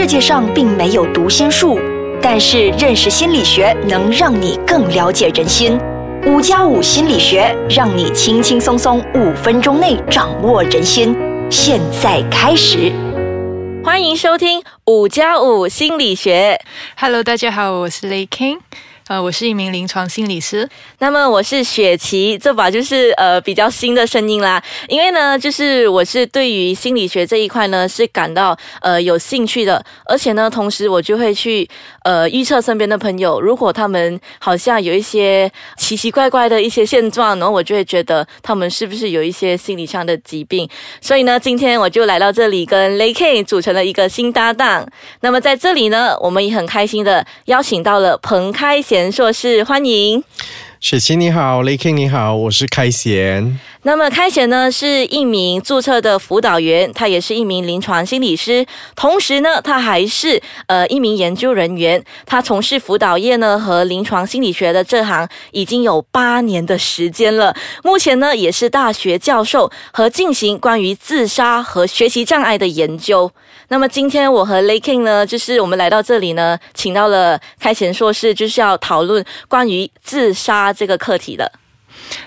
世界上并没有读心术，但是认识心理学能让你更了解人心。五加五心理学让你轻轻松松五分钟内掌握人心。现在开始，欢迎收听五加五心理学。Hello，大家好，我是雷 King，呃，我是一名临床心理师。那么我是雪琪，这把就是呃比较新的声音啦。因为呢，就是我是对于心理学这一块呢是感到呃有兴趣的，而且呢，同时我就会去呃预测身边的朋友，如果他们好像有一些奇奇怪怪的一些现状，然后我就会觉得他们是不是有一些心理上的疾病。所以呢，今天我就来到这里跟雷 K 组成了一个新搭档。那么在这里呢，我们也很开心的邀请到了彭开贤硕士，欢迎。雪琪你好，雷 King 你好，我是开贤。那么开贤呢是一名注册的辅导员，他也是一名临床心理师，同时呢，他还是呃一名研究人员。他从事辅导业呢和临床心理学的这行已经有八年的时间了。目前呢也是大学教授和进行关于自杀和学习障碍的研究。那么今天我和 Lay King 呢，就是我们来到这里呢，请到了开贤硕士，就是要讨论关于自杀这个课题的。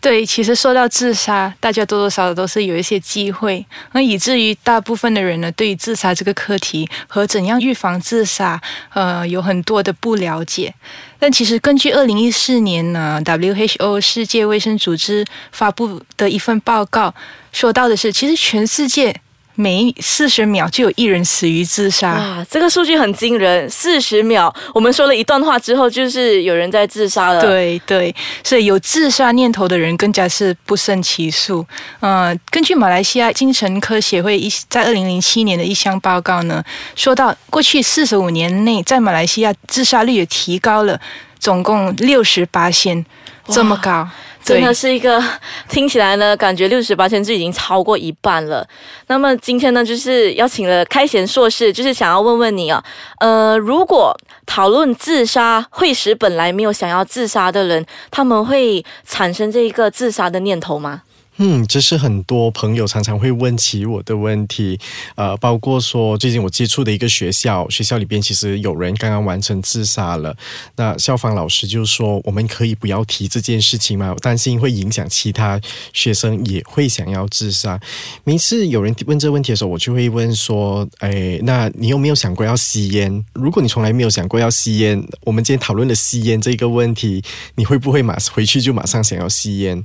对，其实说到自杀，大家多多少少都是有一些机会，那以至于大部分的人呢，对于自杀这个课题和怎样预防自杀，呃，有很多的不了解。但其实根据二零一四年呢，WHO 世界卫生组织发布的一份报告，说到的是，其实全世界每四十秒就有一人死于自杀。哇，这个数据很惊人，四十秒，我们说了一段话之后，就是有人在自杀了。，对对，所以有自杀念头的人更加是不胜其数。呃，根据马来西亚精神科协会一在二零零七年的一项报告呢，说到过去四十五年内，在马来西亚自杀率也提高了，总共六十八线，这么高。真的是一个 听起来呢，感觉六十八千就已经超过一半了。那么今天呢，就是邀请了开贤硕士，就是想要问问你啊，呃，如果讨论自杀会使本来没有想要自杀的人，他们会产生这一个自杀的念头吗？嗯，这是很多朋友常常会问起我的问题，呃，包括说最近我接触的一个学校，学校里边其实有人刚刚完成自杀了，那校方老师就说我们可以不要提这件事情吗？我担心会影响其他学生也会想要自杀。每次有人问这问题的时候，我就会问说，哎，那你有没有想过要吸烟？如果你从来没有想过要吸烟，我们今天讨论的吸烟这个问题，你会不会马回去就马上想要吸烟？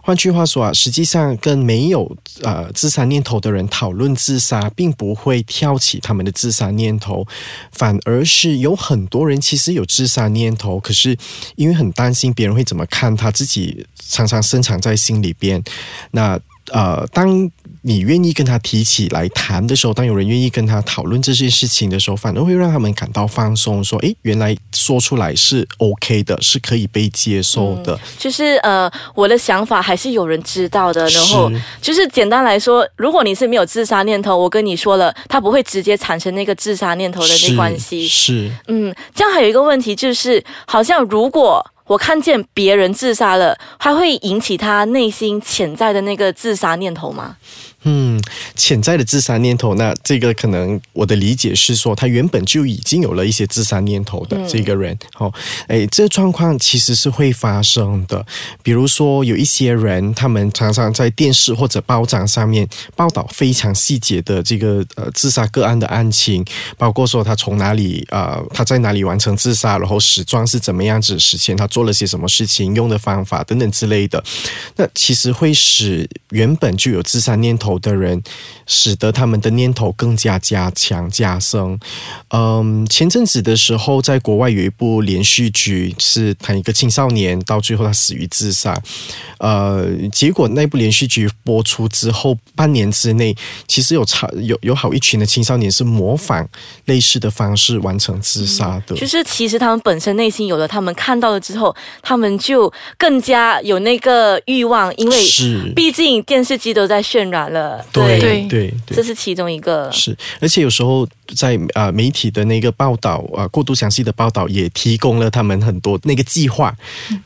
换句话说啊，实实际上跟没有呃自杀念头的人讨论自杀，并不会挑起他们的自杀念头，反而是有很多人其实有自杀念头，可是因为很担心别人会怎么看他，自己常常深藏在心里边。那呃，当你愿意跟他提起来谈的时候，当有人愿意跟他讨论这些事情的时候，反而会让他们感到放松，说：“诶，原来说出来是 OK 的，是可以被接受的。就是呃，我的想法还是有人知道的。然后就是简单来说，如果你是没有自杀念头，我跟你说了，他不会直接产生那个自杀念头的那关系。是嗯，这样还有一个问题就是，好像如果我看见别人自杀了，还会引起他内心潜在的那个自杀念头吗？嗯，潜在的自杀念头，那这个可能我的理解是说，他原本就已经有了一些自杀念头的这个人，哦，哎，这状况其实是会发生的。比如说，有一些人，他们常常在电视或者报章上面报道非常细节的这个呃自杀个案的案情，包括说他从哪里呃他在哪里完成自杀，然后死状是怎么样子，死前他做了些什么事情，用的方法等等之类的。那其实会使原本就有自杀念头的人，使得他们的念头更加加强加深。嗯，前阵子的时候，在国外有一部连续剧，是谈一个青少年到最后他死于自杀。呃，结果那部连续剧播出之后，半年之内，其实有超有有好一群的青少年是模仿类似的方式完成自杀的。就是其实他们本身内心有了，他们看到了之后，他们就更加有那个欲望，因为是。毕竟电视机都在渲染了，对对。对对。这是其中一个。是，而且有时候在啊、呃媒体的那个报道啊、呃过度详细的报道也提供了他们很多那个计划，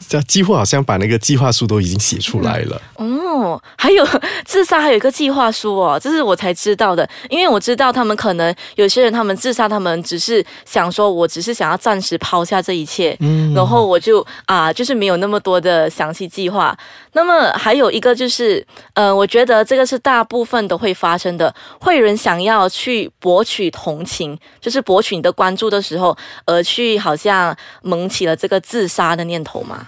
这几乎好像把那个计划书都已经写出来了。哦，还有 自杀还有一个计划书哦，这是我才知道的。因为我知道他们可能有些人他们自杀，他们只是想说，我只是想要暂时抛下这一切，嗯，然后我就啊，就是没有那么多的详细计划。那么还有一个就是，呃，我觉得这个是大部分都会发生的，会有人想要去博取同情，就是博取你的关注的时候，而去好像萌起了这个自杀的念头嘛。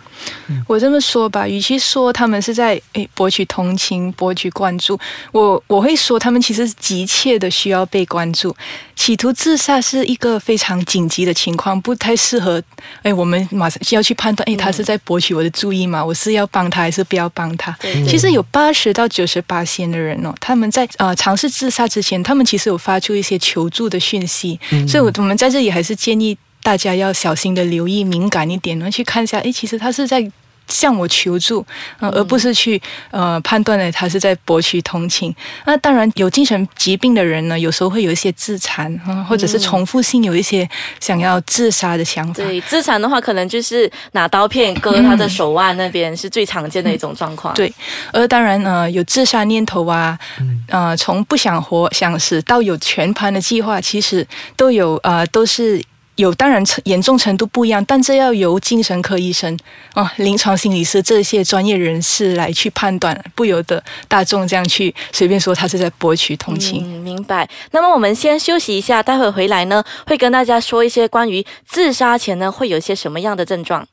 我这么说吧，与其说他们是在诶博取同情、博取关注，我我会说他们其实急切的需要被关注。企图自杀是一个非常紧急的情况，不太适合诶我们马上就要去判断，诶他是在博取我的注意吗？我是要帮他还是不要帮他？其实有八十到九十八线的人哦，他们在呃尝试自杀之前，他们其实有发出一些求助的讯息，所以我我们在这里还是建议大家要小心的留意，敏感一点，然后去看一下，诶，其实他是在。向我求助，呃，而不是去呃判断呢他是在博取同情。那当然，有精神疾病的人呢，有时候会有一些自残，嗯，或者是重复性有一些想要自杀的想法。对，自残的话，可能就是拿刀片割他的手腕那边，是最常见的一种状况。对，而当然呃有自杀念头啊，呃从不想活想死到有全盘的计划，其实都有呃都是。有，当然程严重程度不一样，但这要由精神科医生、哦、临床心理师这些专业人士来去判断，不由得大众这样去随便说他是在博取同情。嗯，明白。那么我们先休息一下，待会回来呢，会跟大家说一些关于自杀前呢会有一些什么样的症状。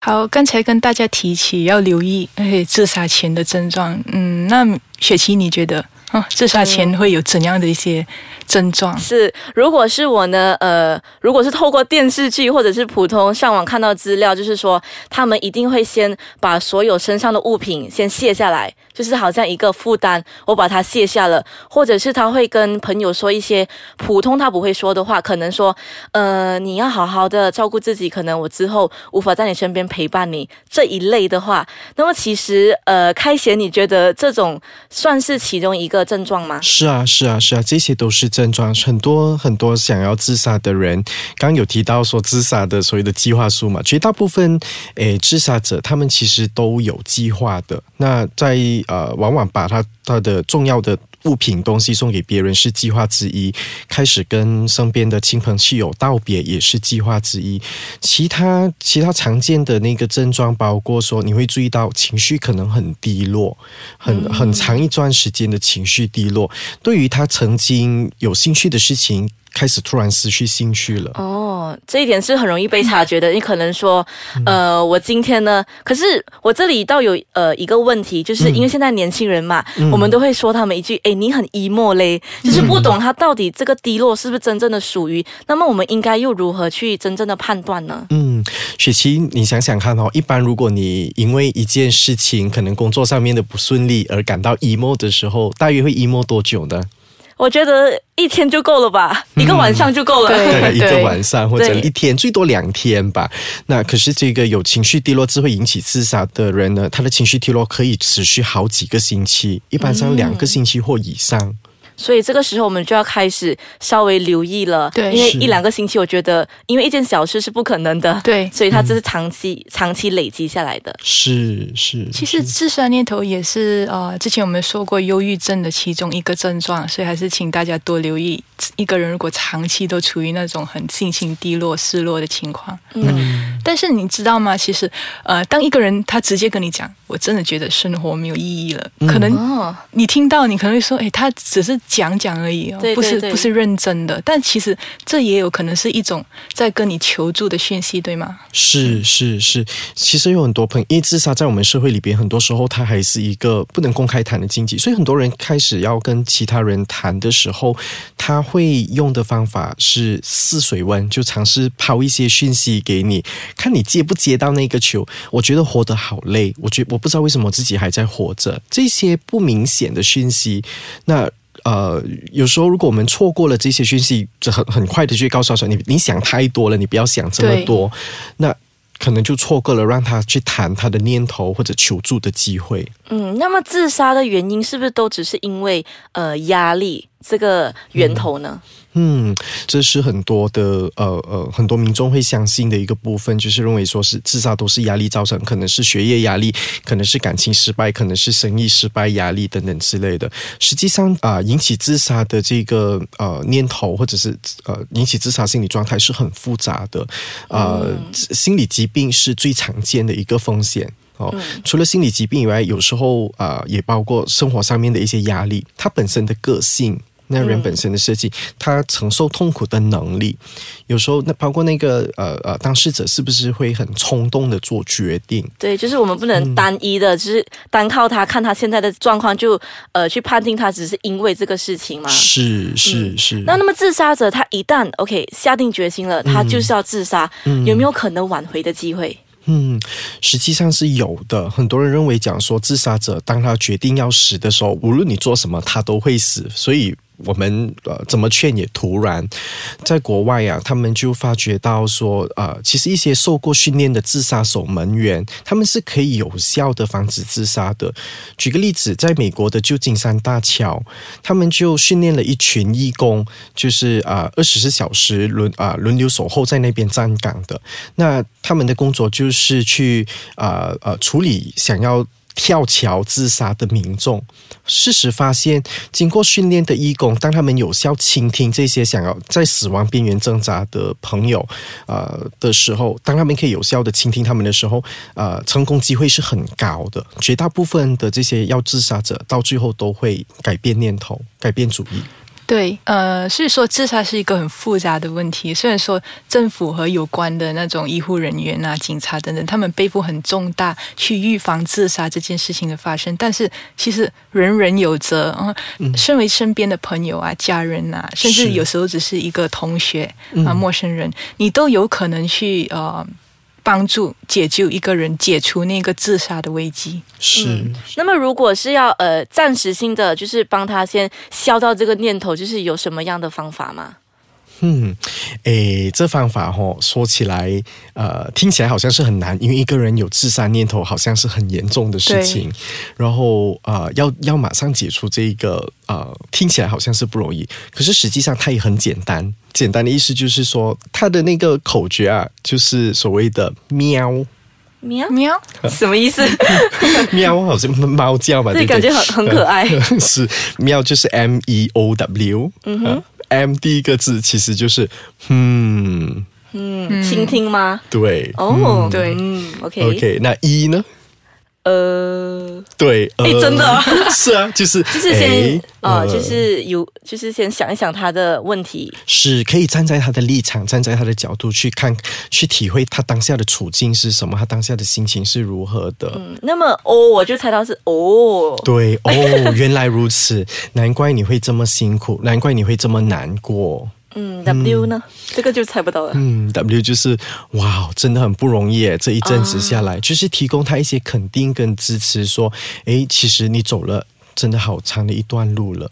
好，刚才跟大家提起要留意哎自杀前的症状，嗯，那雪琪你觉得哦自杀前会有怎样的一些症状？是，如果是我呢，呃，如果是透过电视剧或者是普通上网看到资料，就是说他们一定会先把所有身上的物品先卸下来，就是好像一个负担，我把它卸下了，或者是他会跟朋友说一些普通他不会说的话，可能说，呃，你要好好的照顾自己，可能我之后无法在你身边陪伴你这一类的话，那么其实，呃，开贤，你觉得这种算是其中一个症状吗？是啊，是啊，是啊，这些都是症状。很多很多想要自杀的人，刚有提到说自杀的所谓的计划书嘛，绝大部分诶自杀者他们其实都有计划的。那在呃，往往把他他的重要的。物品东西送给别人是计划之一，开始跟身边的亲朋戚友道别也是计划之一。其他其他常见的那个症状包括说，你会注意到情绪可能很低落，很很长一段时间的情绪低落，对于他曾经有兴趣的事情。开始突然失去兴趣了。哦，这一点是很容易被察觉的。你可能说，呃，我今天呢，可是我这里倒有呃一个问题，就是因为现在年轻人嘛，我们都会说他们一句，哎，你很 emo 嘞，就是不懂他到底这个低落是不是真正的属于。那么我们应该又如何去真正的判断呢？嗯，雪琪，你想想看哦，一般如果你因为一件事情，可能工作上面的不顺利而感到 emo 的时候，大约会 emo 多久呢？我觉得一天就够了吧，一个晚上就够了。对对，一个晚上或者一天，最多两天吧。那可是这个有情绪低落，只会引起自杀的人呢，他的情绪低落可以持续好几个星期，一般上两个星期或以上。所以这个时候我们就要开始稍微留意了，对。因为一两个星期，我觉得因为一件小事是不可能的，对。所以它这是长期、长期累积下来的。是是，其实自杀念头也是。呃，之前我们说过忧郁症的其中一个症状，所以还是请大家多留意。一个人如果长期都处于那种很心情低落、失落的情况，嗯，但是你知道吗？其实呃，当一个人他直接跟你讲，我真的觉得生活没有意义了，可能哦，你听到你可能会说，哎，他只是讲讲而已哦，对对不是不是认真的。但其实这也有可能是一种在跟你求助的讯息，对吗？是是是，其实有很多朋友，因为自杀在我们社会里边，很多时候它还是一个不能公开谈的禁忌，所以很多人开始要跟其他人谈的时候，他会用的方法是试水温，就尝试抛一些讯息给你，看你接不接到那个球。我觉得活得好累，我觉我不知道为什么自己还在活着，这些不明显的讯息，那。呃，有时候如果我们错过了这些讯息，就很很快的去告诉他说，你你想太多了，你不要想这么多。那可能就错过了让他去谈他的念头或者求助的机会。嗯，那么自杀的原因是不是都只是因为呃压力这个源头呢？嗯，这是很多的呃呃很多民众会相信的一个部分，就是认为说是自杀都是压力造成，可能是学业压力，可能是感情失败，可能是生意失败压力等等之类的。实际上啊、引起自杀的这个呃念头或者是呃引起自杀心理状态是很复杂的，呃，心理疾病是最常见的一个风险。哦，除了心理疾病以外，有时候啊、也包括生活上面的一些压力，他本身的个性。那人本身的设计，他承受痛苦的能力，有时候那包括那个呃呃当事者是不是会很冲动的做决定？对，就是我们不能单一的，就是单靠他看他现在的状况就呃去判定他只是因为这个事情嘛。是是是。那那么自杀者他一旦 OK 下定决心了，他就是要自杀，有没有可能挽回的机会？嗯，实际上是有的。很多人认为讲说，自杀者当他决定要死的时候，无论你做什么，他都会死。所以我们呃怎么劝也徒然。在国外啊、他们就发觉到说，呃，其实一些受过训练的自杀守门员，他们是可以有效的防止自杀的。举个例子，在美国的旧金山大桥，他们就训练了一群义工，就是啊二十四小时轮啊、轮流守候在那边站岗的。那他们的工作就是去啊呃处理想要跳桥自杀的民众。事实发现，经过训练的义工，当他们有效倾听这些想要在死亡边缘挣扎的朋友，呃的时候，当他们可以有效的倾听他们的时候，呃，成功机会是很高的。绝大部分的这些要自杀者，到最后都会改变念头，改变主意。对，呃，所以说自杀是一个很复杂的问题。虽然说政府和有关的那种医护人员啊、警察等等，他们背负很重大去预防自杀这件事情的发生，但是其实人人有责啊。身为身边的朋友啊、家人啊，甚至有时候只是一个同学啊、陌生人，你都有可能去呃帮助解救一个人解除那个自杀的危机。是。那么如果是要呃暂时性的，就是帮他先消掉这个念头，就是有什么样的方法吗？嗯，诶，这方法哦、说起来，呃，听起来好像是很难，因为一个人有自杀念头，好像是很严重的事情。然后，呃，要要马上解除这一个，呃，听起来好像是不容易，可是实际上它也很简单。简单的意思就是说，它的那个口诀啊，就是所谓的喵喵，喵，什么意思？喵，好像猫叫吧？对感觉很很可爱。是喵，就是 M E O W，嗯哼、m 第一个字其实就是嗯，嗯，倾听吗？对，哦，对嗯，OK，OK，那一呢？呃，对，呃诶真的 是啊，就是就 就是先呃，就是有，就是先想一想他的问题。是可以站在他的立场，站在他的角度去看，去体会他当下的处境是什么，他当下的心情是如何的。嗯，那么哦，我就猜到是哦，对哦，原来如此，难怪你会这么辛苦，难怪你会这么难过。嗯，W 呢？这个就猜不到了。嗯，W 就是哇，真的很不容易耶！这一阵子下来，就是提供他一些肯定跟支持，说，诶，其实你走了真的好长的一段路了。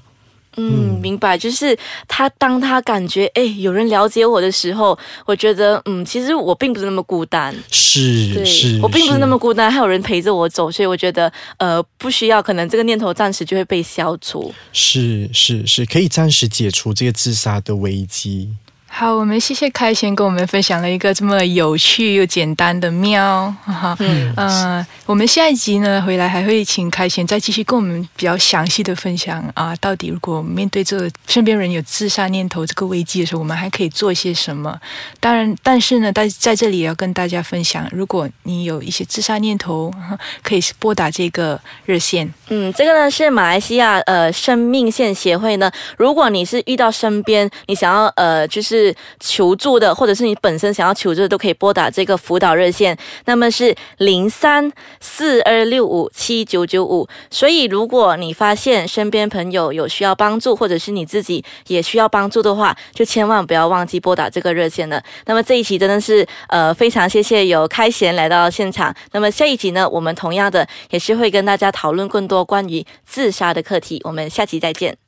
嗯，明白，就是他当他感觉哎有人了解我的时候，我觉得嗯，其实我并不是那么孤单，是是，我并不是那么孤单，还有人陪着我走，所以我觉得呃不需要，可能这个念头暂时就会被消除。是是是，可以暂时解除这个自杀的危机。好，我们谢谢开贤跟我们分享了一个这么有趣又简单的喵，哈，嗯呃，我们下一集呢回来还会请开贤再继续跟我们比较详细的分享啊，到底如果面对这个身边人有自杀念头这个危机的时候，我们还可以做些什么？当然，但是呢，在在这里也要跟大家分享，如果你有一些自杀念头，哈可以拨打这个热线，嗯，这个呢是马来西亚呃生命线协会呢。如果你是遇到身边你想要呃就是求助的，或者是你本身想要求助的，都可以拨打这个辅导热线，那么是零三四二六五七九九五。所以如果你发现身边朋友有需要帮助，或者是你自己也需要帮助的话，就千万不要忘记拨打这个热线了。那么这一期真的是呃非常谢谢有开贤来到现场。那么下一集呢，我们同样的也是会跟大家讨论更多关于自杀的课题。我们下期再见。